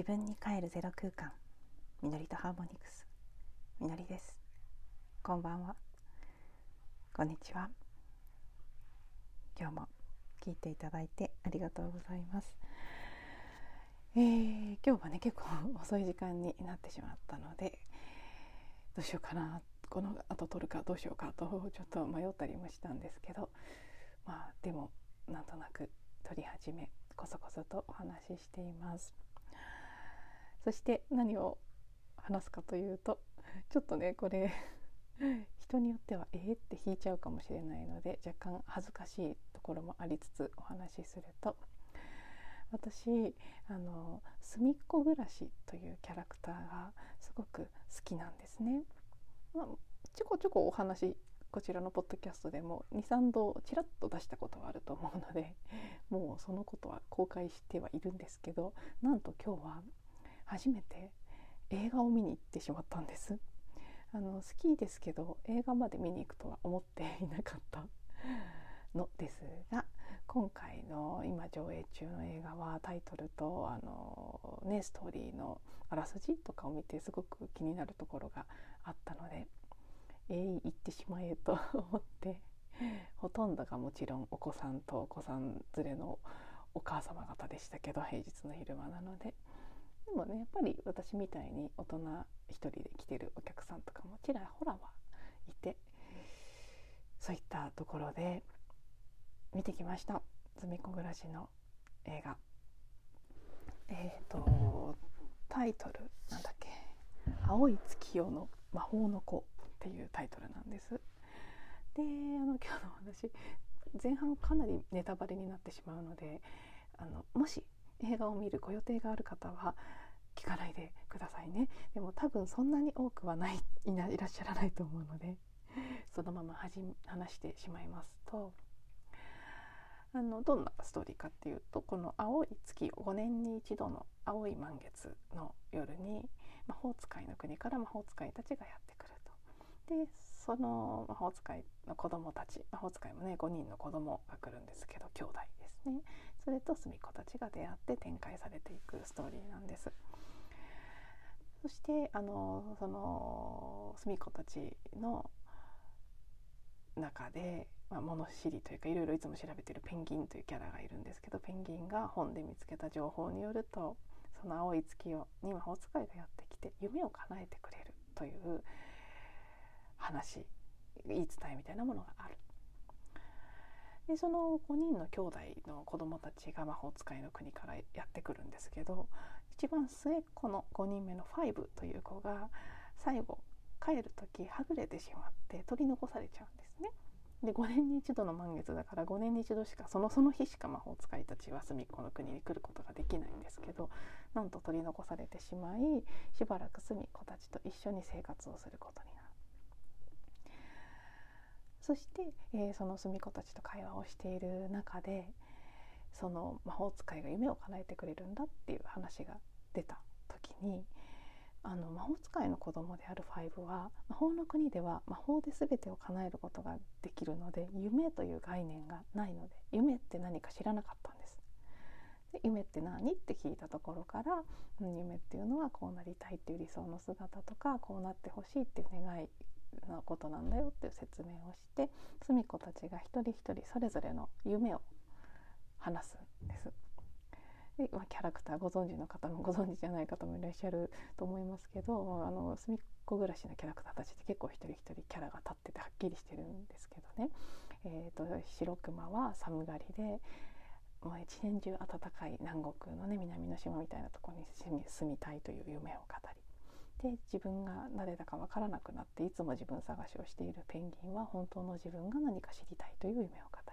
自分に帰るゼロ空間。みのりとハーモニクス。みのりです。こんばんは。こんにちは。今日も聞いていただいてありがとうございます、えー、今日はね結構遅い時間になってしまったのでどうしようかな。この後撮るかどうしようかとちょっと迷ったりもしたんですけどまあでもなんとなく撮り始めこそこそとお話ししています。そして何を話すかというとちょっとねこれ人によってはえー、って引いちゃうかもしれないので若干恥ずかしいところもありつつお話しすると私あの「すみっこ暮らし」というキャラクターがすごく好きなんですね。まあ、ちょこちょこお話こちらのポッドキャストでも23度ちらっと出したことはあると思うのでもうそのことは公開してはいるんですけどなんと今日は初めて映画を見に行ってしまったんです。あの好きですけど映画まで見に行くとは思っていなかったのですが今回の今上映中の映画はタイトルとあの、ね、ストーリーのあらすじとかを見てすごく気になるところがあったのでえい、行ってしまえと思ってほとんどがもちろんお子さんとお子さん連れのお母様方でしたけど平日の昼間なのででもねやっぱり私みたいに大人一人で来てるお客さんとかもちらほらはいてそういったところで見てきました「ずみこ暮らし」の映画。えっ、ー、とタイトルなんだっけ「青い月夜の魔法の子」っていうタイトルなんです。であの今日の話前半かなりネタバレになってしまうのであのもし映画を見るご予定がある方は聞かないでくださいねでも多分そんなに多くはない いないらっしゃらないと思うので そのまま話してしまいますとあのどんなストーリーかっていうとこの青い月5年に一度の青い満月の夜に魔法使いの国から魔法使いたちがやってくると。でその魔法使いの子供たち魔法使いもね5人の子供が来るんですけど兄弟ですねそれと隅っこたちが出会って展開されていくストーリーなんです。そしてあのその隅っこたちの中で、まあ、物知りというかいろいろいつも調べてるペンギンというキャラがいるんですけどペンギンが本で見つけた情報によるとその青い月夜に魔法使いがやってきて夢を叶えてくれるという話言い伝えみたいなものがある。でその5人の兄弟の子供たちが魔法使いの国からやってくるんですけど一番末っ子の5人目のファイブという子が最後帰る時はぐれてしまって取り残されちゃうんですね。で5年に一度の満月だから5年に一度しかそのその日しか魔法使いたちは隅っこの国に来ることができないんですけどなんと取り残されてしまいしばらく隅っこたちと一緒に生活をすることになる。そして、えー、その隅っこたちと会話をしている中でその魔法使いが夢を叶えてくれるんだっていう話が出た時にあの魔法使いの子供であるファイブは魔法の国では魔法で全てを叶えることができるので夢という概念がないので夢って何か知らなかったんです。で夢って何って聞いたところから、夢っていうのはこうなりたいっていう理想の姿とかこうなってほしいっていう願いのことなんだよっていう説明をして澄子たちが一人一人それぞれの夢を話すんです。まあ、キャラクターご存知の方もご存知じゃない方もいらっしゃると思いますけどあの隅っこ暮らしのキャラクターたちって結構一人一人キャラが立っててはっきりしてるんですけどね、えーと、白熊は寒がりでもう一年中暖かい南国のね南の島みたいなとこに住みたいという夢を語りで自分が誰だか分からなくなっていつも自分探しをしているペンギンは本当の自分が何か知りたいという夢を語り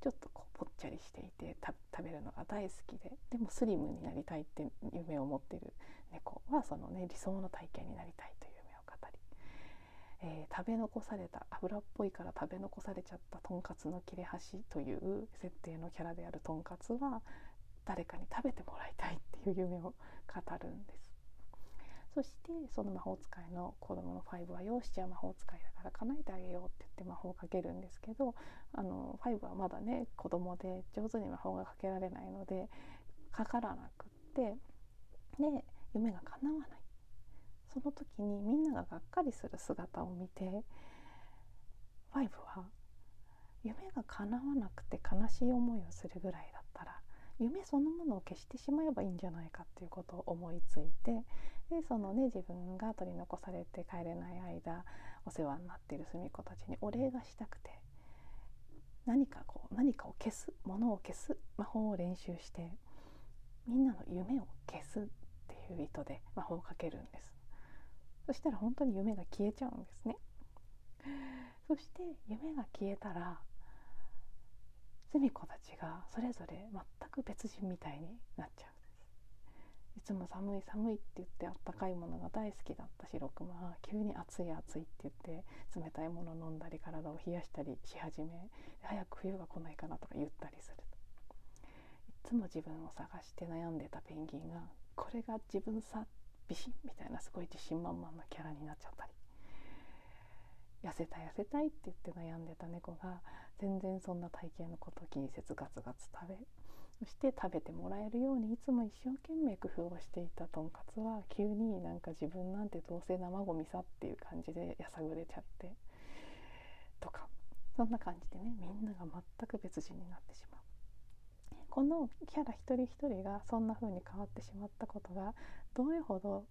ちょっとこうぽっちゃりしていて食べるのが大好きででもスリムになりたいって夢を持ってる猫はそのね理想の体型になりたいという夢を語り、えー、食べ残された油っぽいから食べ残されちゃったとんかつの切れ端という設定のキャラであるとんかつは誰かに食べてもらいたいっていう夢を語るんです。そしてその魔法使いの子供の5は「よしじゃあ魔法使いだから叶えてあげよう」って言って魔法をかけるんですけどあの5はまだね子供で上手に魔法がかけられないのでかからなくってで夢が叶わない。その時にみんなががっかりする姿を見てファイブは夢が叶わなくて悲しい思いをするぐらいだったら夢そのものを消してしまえばいいんじゃないかっていうことを思いついてでそのね自分が取り残されて帰れない間お世話になっている隅っ子たちにお礼がしたくて何かこう何かを消すものを消す魔法を練習してみんなの夢を消すっていう意図で魔法をかけるんです。そしたら本当に夢が消えちゃうんですね。そして夢が消えたらすみ子たちがそれぞれ全く別人みたいになっちゃう。いつも寒い寒いって言ってあったかいものが大好きだった白熊は急に暑い暑いって言って冷たいもの飲んだり体を冷やしたりし始め早く冬が来ないかなとか言ったりする。いつも自分を探して悩んでたペンギンがこれが自分さビシッみたいなすごい自信満々なキャラになっちゃったり。痩せたい痩せたいって言って悩んでた猫が全然そんな体型のことを気にせずガツガツ食べそして食べてもらえるようにいつも一生懸命工夫をしていたとんかつは急になんか自分なんてどうせ生ゴミさっていう感じでやさぐれちゃってとかそんな感じでねみんなが全く別人になってしまう。このキャラ一人一人がそんな風に変わってしまったことがどれほど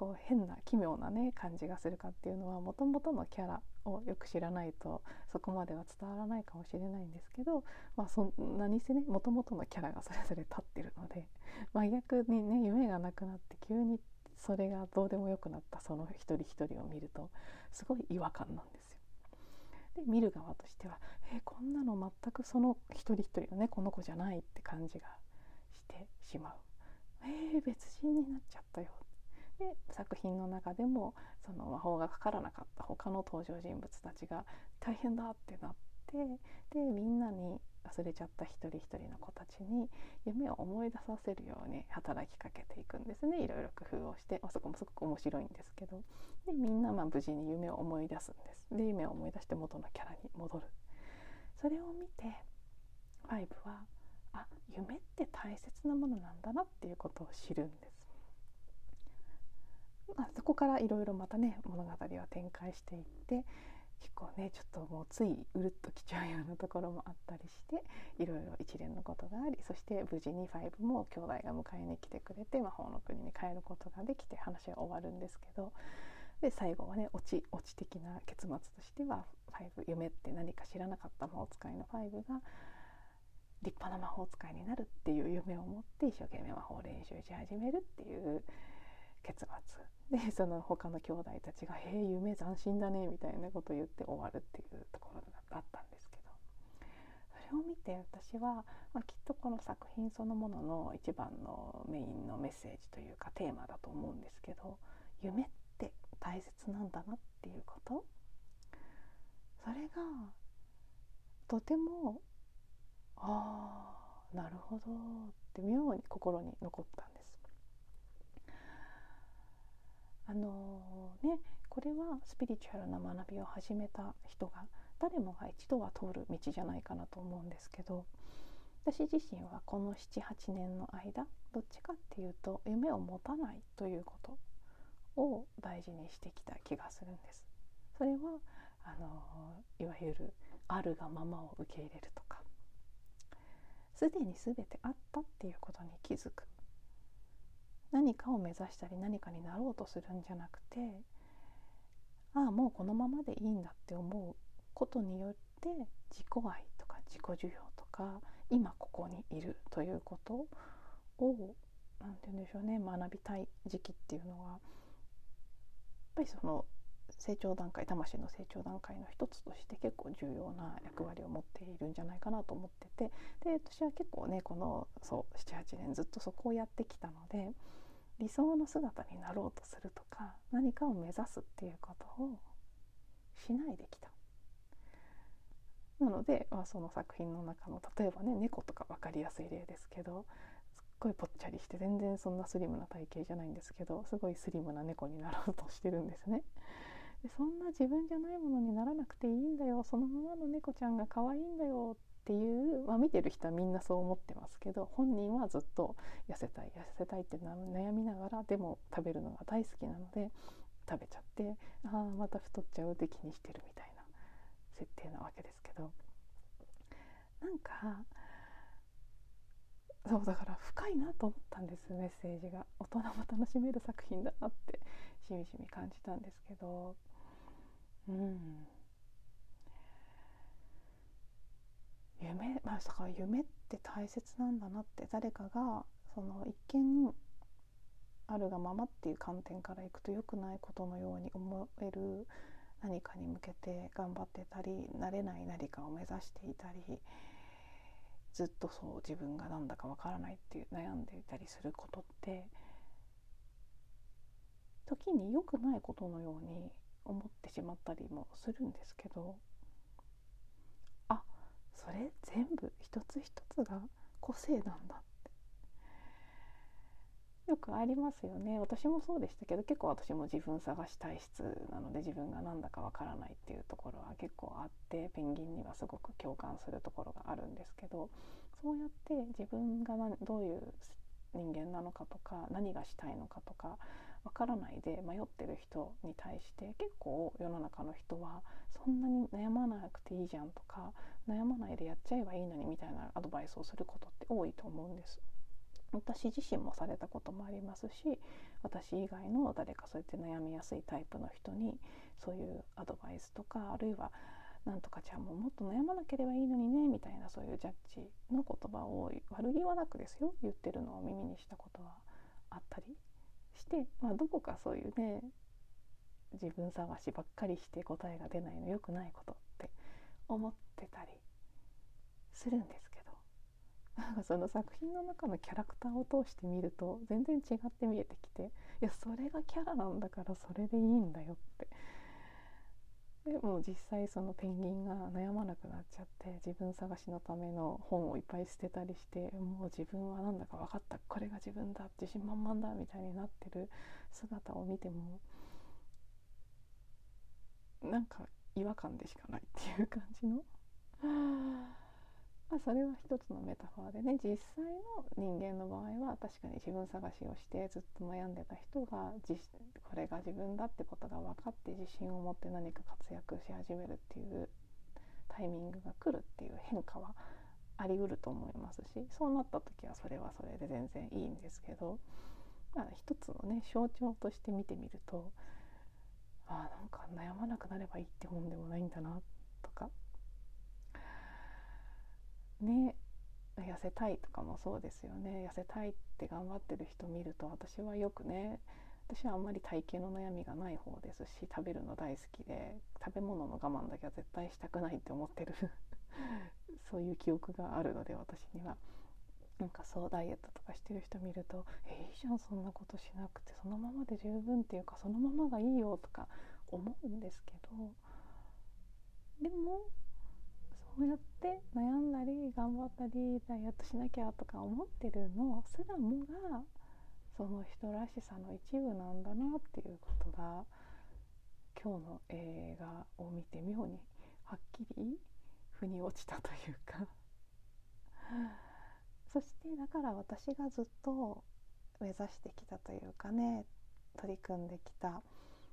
こう変な奇妙なね感じがするかっていうのはもともとのキャラをよく知らないとそこまでは伝わらないかもしれないんですけど、まあ、そ何せねもともとのキャラがそれぞれ立ってるので 真逆にね夢がなくなって急にそれがどうでもよくなったその一人一人を見るとすごい違和感なんですよ。で見る側としてはえ、こんなの全くその一人一人のねこの子じゃないって感じがしてしまう。えー、別人になっちゃったよで作品の中でもその魔法がかからなかった他の登場人物たちが大変だってなってでみんなに忘れちゃった一人一人の子たちに夢を思い出させるように働きかけていくんですね。いろいろ工夫をしてあそこもすごく面白いんですけど。でみんなまあ無事に夢を思い出すんです。で夢を思い出して元のキャラに戻る。それを見てファイブはあ夢って大切なものなんだなっていうことを知るんです。まあ、そこからいろいろまたね物語は展開していって結構ねちょっともうついうるっときちゃうようなところもあったりしていろいろ一連のことがありそして無事に5も兄弟が迎えに来てくれて魔法の国に帰ることができて話は終わるんですけどで最後はねオチオチ的な結末としては5夢って何か知らなかった魔法使いの5が立派な魔法使いになるっていう夢を持って一生懸命魔法練習し始めるっていう結末。でその他の兄弟たちが「へえ夢斬新だね」みたいなことを言って終わるっていうところがあったんですけど。それを見て私は、まあ、きっとこの作品そのものの一番のメインのメッセージというかテーマだと思うんですけど夢って大切なんだなっていうこと。それがとてもああなるほどって妙に心に残ったんです。あのねこれはスピリチュアルな学びを始めた人が誰もが一度は通る道じゃないかなと思うんですけど私自身はこの78年の間どっちかっていうと夢を持たないということを大事にしてきた気がするんです。それはあのいわゆるあるがままを受け入れるとかすでに全てあったっていうことに気づく何かを目指したり何かになろうとするんじゃなくてああもうこのままでいいんだって思うことによって自己愛とか自己需要とか今ここにいるということを何て言うんでしょうね学びたい時期っていうのはやっぱりその成長段階魂の成長段階の一つとして結構重要な役割を持っているんじゃないかなと思っててで私は結構ねこの78年ずっとそこをやってきたので理想の姿になろうとするとか何かを目指すっていうことをしないできた。なので、まあ、その作品の中の例えばね猫とか分かりやすい例ですけどすっごいぽっちゃりして全然そんなスリムな体型じゃないんですけどすごいスリムな猫になろうとしてるんですね。でそんな自分じゃないものにならなくていいんだよ。そのままの猫ちゃんが可愛いんだよっていう、まあ、見てる人はみんなそう思ってますけど本人はずっと痩せたい痩せたいって悩みながらでも食べるのが大好きなので食べちゃってああまた太っちゃうって気にしてるみたいな設定なわけですけど。なんかそうだから深いなと思ったんですメッセージが。大人も楽しめる作品だなってしみじみ感じたんですけど。うん。夢まあだから夢って大切なんだなって誰かがその一見あるがままっていう観点からいくと良くないことのように思える何かに向けて頑張ってたりなれない何かを目指していたりずっとそう自分が何だかわからないっていう悩んでいたりすることって時に良くないことのように思ってしまったりもするんですけどあそれ全部一つ一つが個性なんだよくありますよね。私もそうでしたけど結構私も自分探し体質なので自分が何だかわからないっていうところは結構あってペンギンにはすごく共感するところがあるんですけどそうやって自分がどういう人間なのかとか何がしたいのかとかわからないで迷ってる人に対して結構世の中の人はそんなに悩まなくていいじゃんとか悩まないでやっちゃえばいいのにみたいなアドバイスをすることって多いと思うんです。私自身もされたこともありますし私以外の誰かそうやって悩みやすいタイプの人にそういうアドバイスとかあるいは「なんとかちゃんももっと悩まなければいいのにね」みたいなそういうジャッジの言葉を悪気はなくですよ言ってるのを耳にしたことは、まあ、どこかそういうね自分探しばっかりして答えが出ないの良くないことって思ってたりするんですけどなんかその作品の中のキャラクターを通して見ると全然違って見えてきていやそれがキャラなんだからそれでいいんだよってでも実際そのペンギンが悩まなくなっちゃって自分探しのための本をいっぱい捨てたりしてもう自分は何だか分かった。これが自分だ自信満々だみたいになってる姿を見てもなんか違和感でしかないっていう感じの。まあ、それは一つのメタファーでね実際の人間の場合は確かに自分探しをしてずっと悩んでた人がこれが自分だってことが分かって自信を持って何か活躍し始めるっていうタイミングが来るっていう変化はありうると思いますしそうなった時はそれはそれで全然いいんですけど、まあ、一つのね象徴として見てみるとあなんか悩まなくなればいいってもんでもないんだなとかね痩せたいとかもそうですよね。痩せたいって頑張ってる人見ると私はよくね私はあんまり体型の悩みがない方ですし食べるの大好きで食べ物の我慢だけは絶対したくないって思ってる。そういう記憶があるので私には。なんかそうダイエットとかしてる人見ると「えいいじゃんそんなことしなくてそのままで十分っていうかそのままがいいよ」とか思うんですけど。でもうやって悩んだり頑張ったりダイエットしなきゃとか思ってるのすらもがその人らしさの一部なんだなっていうことが今日の映画を見て妙にはっきり腑に落ちたというか。そしてだから私がずっと目指してきたというかね取り組んできた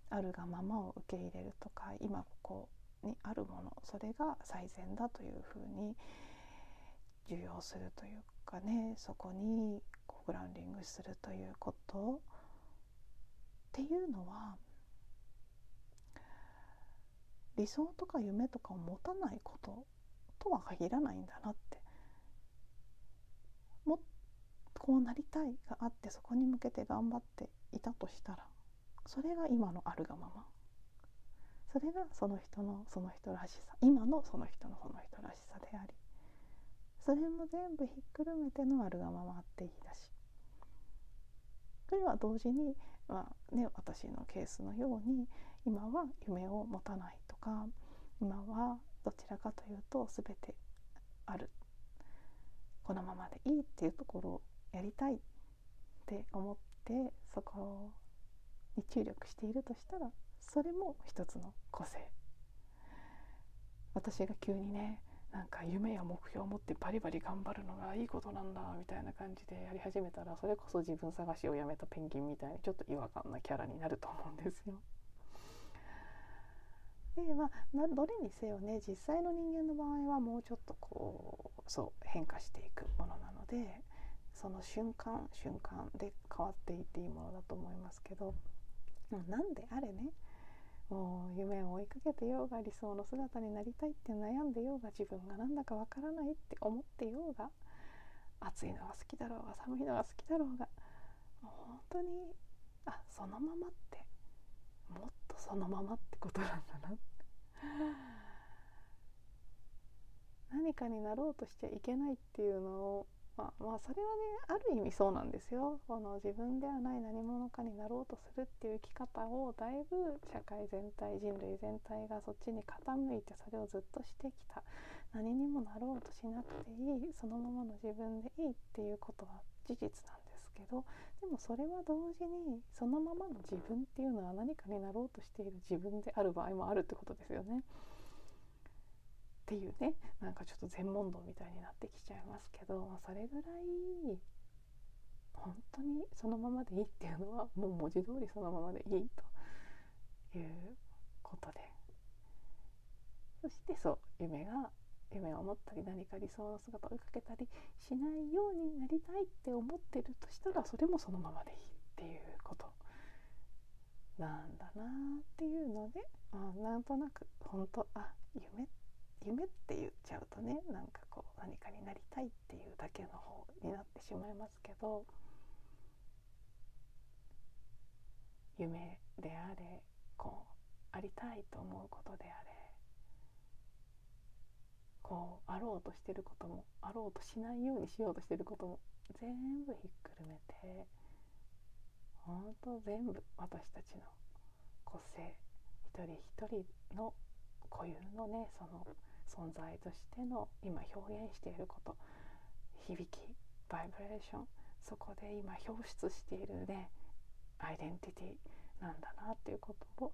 あるがままを受け入れるとか今ここにあるものそれが最善だというふうに受容するというかねそこにこうグラウンディングするということっていうのは理想とか夢とかを持たないこととは限らないんだなって。もこうなりたいがあってそこに向けて頑張っていたとしたらそれが今のあるがまま。それがその人のその人らしさ。今のその人のその人らしさであり。それも全部ひっくるめてのあるがままっていいだしそれは同時に、まあね、私のケースのように今は夢を持たないとか今はどちらかというと全てある。このままでいいっていうところをやりたいって思ってそこに注力しているとしたらそれも一つの個性私が急にねなんか夢や目標を持ってバリバリ頑張るのがいいことなんだみたいな感じでやり始めたらそれこそ自分探しをやめたペンギンみたいにちょっと違和感なキャラになると思うんですよ。でまあどれにせよね実際の人間の場合はもうちょっとこうそう変化していくものなのでその瞬間瞬間で変わっていっていいものだと思いますけどなんであれねもう夢を追いかけてようが理想の姿になりたいって悩んでようが自分がなんだかわからないって思ってようが暑いのが好きだろうが寒いのが好きだろうがもう本当にあそのままってもっとそのままってことなんだな何かになろうとしちゃいけないっていうのをまあ、まあそれはねある意味そうなんですよ。この自分ではない何者かになろうとするっていう生き方をだいぶ社会全体人類全体がそっちに傾いてそれをずっとしてきた。何にもなろうとしなくていい。そのままの自分でいいっていうことは事実なんですけど。でもそれは同時にそのままの自分っていうのは何かになろうとしている自分である場合もあるってことですよね。っていうねなんかちょっと全問答みたいになってきちゃいますけど、それぐらい本当にそのままでいいっていうのはもう文字通りそのままでいいということで。そしてそう夢が夢を持ったり何か理想の姿を追いかけたりしないようになりたいって思ってるとしたらそれもそのままでいいっていうことなんだなっていうのであなんとなく本当あ夢って夢って言っちゃうとねなんかこう何かになりたいっていうだけの方になってしまいますけど夢であれこうありたいと思うことであれこうあろうとしてることもあろうとしないようにしようとしてることも全部ひっくるめてほんと全部私たちの個性一人一人の固有のねその存在としての今表現していること響きバイブレーションそこで今表出しているねアイデンティティなんだなっていうことを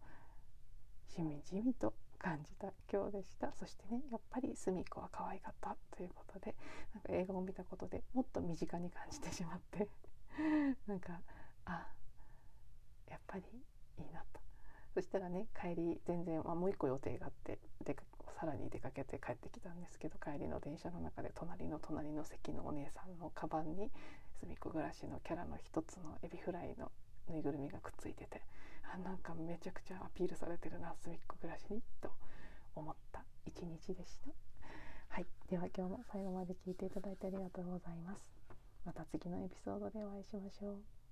しみじみと感じた今日でした。そしてねやっぱり隅っこは可愛かったということでなんか映画を見たことでもっと身近に感じてしまってなんかあやっぱりいいなと。そしたらね帰り全然、まあ、もう一個予定があってでさらに出かけて帰ってきたんですけど帰りの電車の中で隣の隣の席のお姉さんのカバンに隅っこ暮らしのキャラの一つのエビフライのぬいぐるみがくっついててあなんかめちゃくちゃアピールされてるな隅っこ暮らしにと思った一日でした。はい、では今日も最後まで聞いていただいてありがとうございます。また次のエピソードでお会いしましょう。